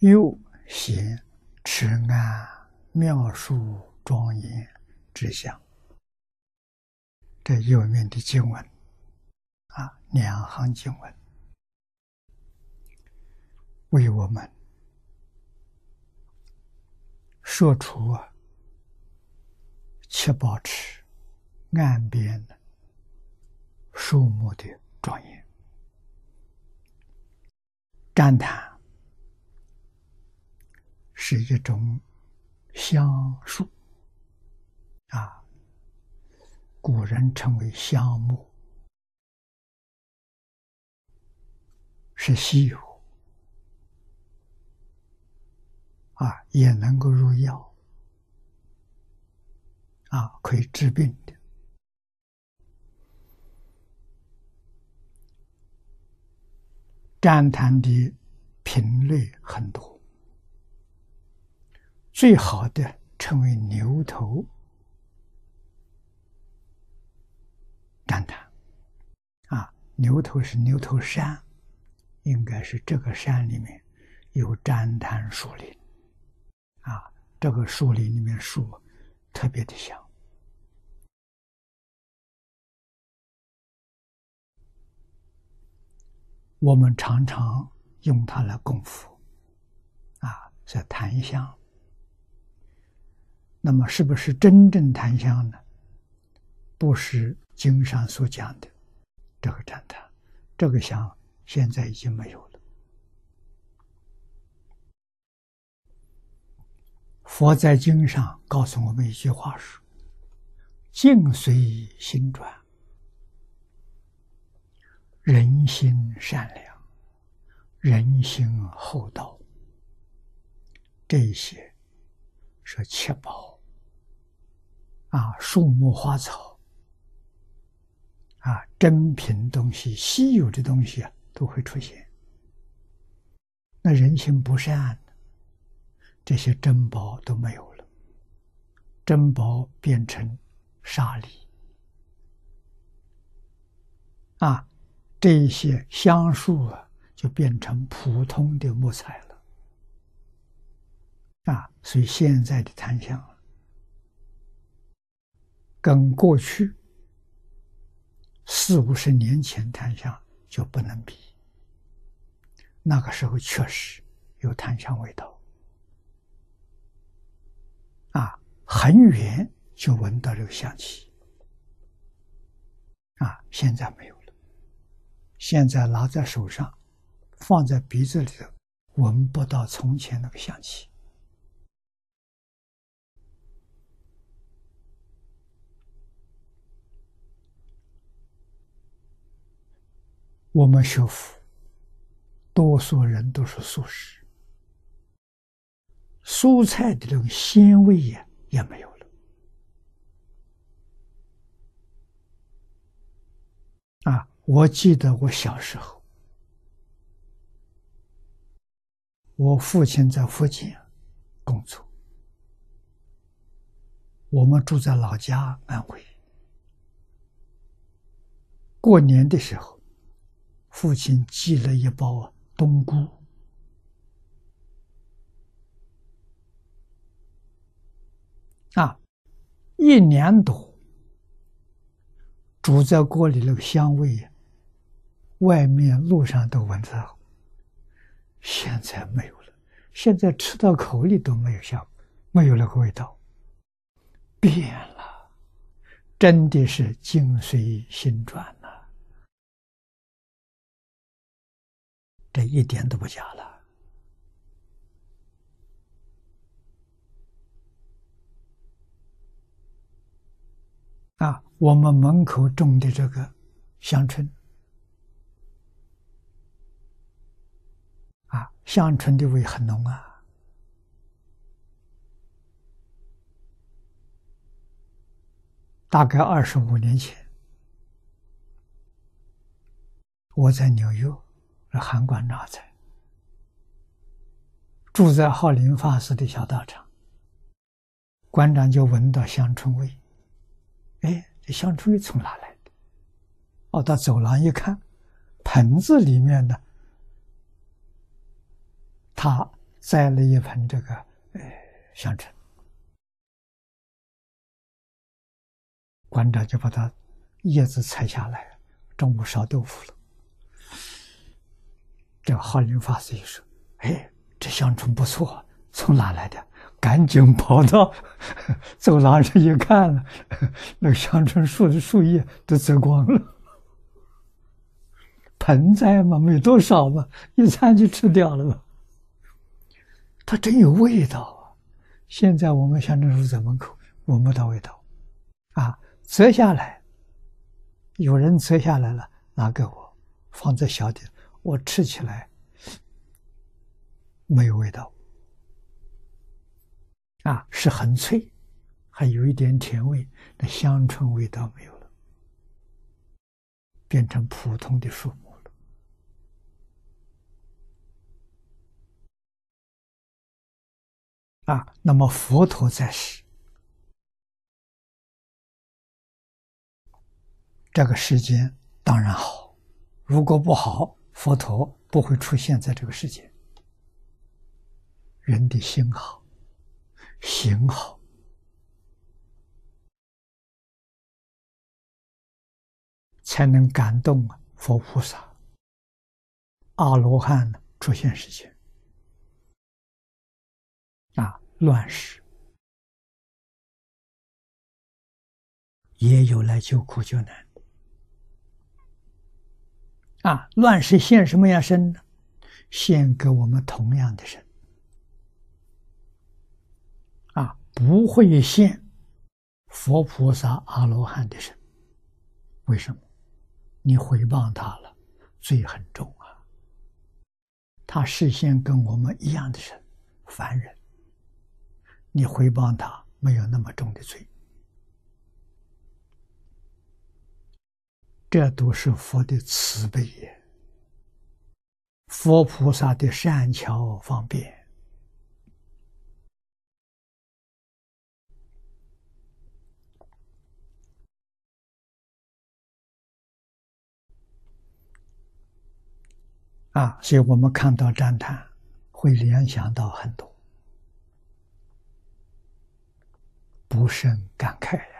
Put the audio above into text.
又显持安妙殊庄严之相。这右面的经文啊，两行经文，为我们说出啊七宝池岸边树木的庄严。旃檀是一种香树啊，古人称为香木，是稀有啊，也能够入药啊，可以治病的。旃檀的品类很多，最好的称为牛头旃檀。啊，牛头是牛头山，应该是这个山里面有旃檀树林。啊，这个树林里面树特别的香。我们常常用它来供佛，啊，是檀香。那么，是不是真正檀香呢？不是经上所讲的这个旃檀，这个香现在已经没有了。佛在经上告诉我们一句话说：“境随心转。”人心善良，人心厚道，这些是七宝啊，树木花草啊，珍品东西、稀有的东西啊，都会出现。那人心不善，这些珍宝都没有了，珍宝变成沙砾啊。这些香树啊，就变成普通的木材了啊！所以现在的檀香跟过去四五十年前檀香就不能比。那个时候确实有檀香味道啊，很远就闻到这个香气啊，现在没有了。现在拿在手上，放在鼻子里头，闻不到从前那个香气。我们学佛，多数人都是素食，蔬菜的这种鲜味也也没有了啊。我记得我小时候，我父亲在福建工作，我们住在老家安徽。过年的时候，父亲寄了一包冬菇，啊，一年多煮在锅里那个香味。外面路上都闻着，现在没有了。现在吃到口里都没有香，没有那个味道，变了，真的是境随心转这一点都不假了。啊，我们门口种的这个香椿。啊，香椿的味很浓啊！大概二十五年前，我在纽约，韩馆那在，住在浩林法师的小道场，馆长就闻到香椿味，哎，这香椿味从哪来的？哦，到走廊一看，盆子里面的。他栽了一盆这个呃香椿，馆长就把它叶子采下来，中午烧豆腐了。这浩林法师一说：“哎，这香椿不错，从哪来的？”赶紧跑到 走廊上一看，那香椿树的树叶都折光了。盆栽嘛，没多少嘛，一餐就吃掉了嘛。它真有味道啊！现在我们香椿树在门口闻不到味道，啊，折下来，有人折下来了，拿给我，放在小点，我吃起来没有味道。啊，是很脆，还有一点甜味，那香椿味道没有了，变成普通的树木了。啊，那么佛陀在世，这个世间当然好，如果不好，佛陀不会出现在这个世界。人的心好。行好，才能感动佛菩萨、阿罗汉出现世界。啊，乱世也有来救苦救难啊！乱世现什么样身呢？现给我们同样的身。不会现佛菩萨、阿罗汉的身，为什么？你回谤他了，罪很重啊。他事先跟我们一样的身，凡人，你回谤他没有那么重的罪。这都是佛的慈悲也，佛菩萨的善巧方便。啊，所以我们看到赞叹，会联想到很多，不胜感慨。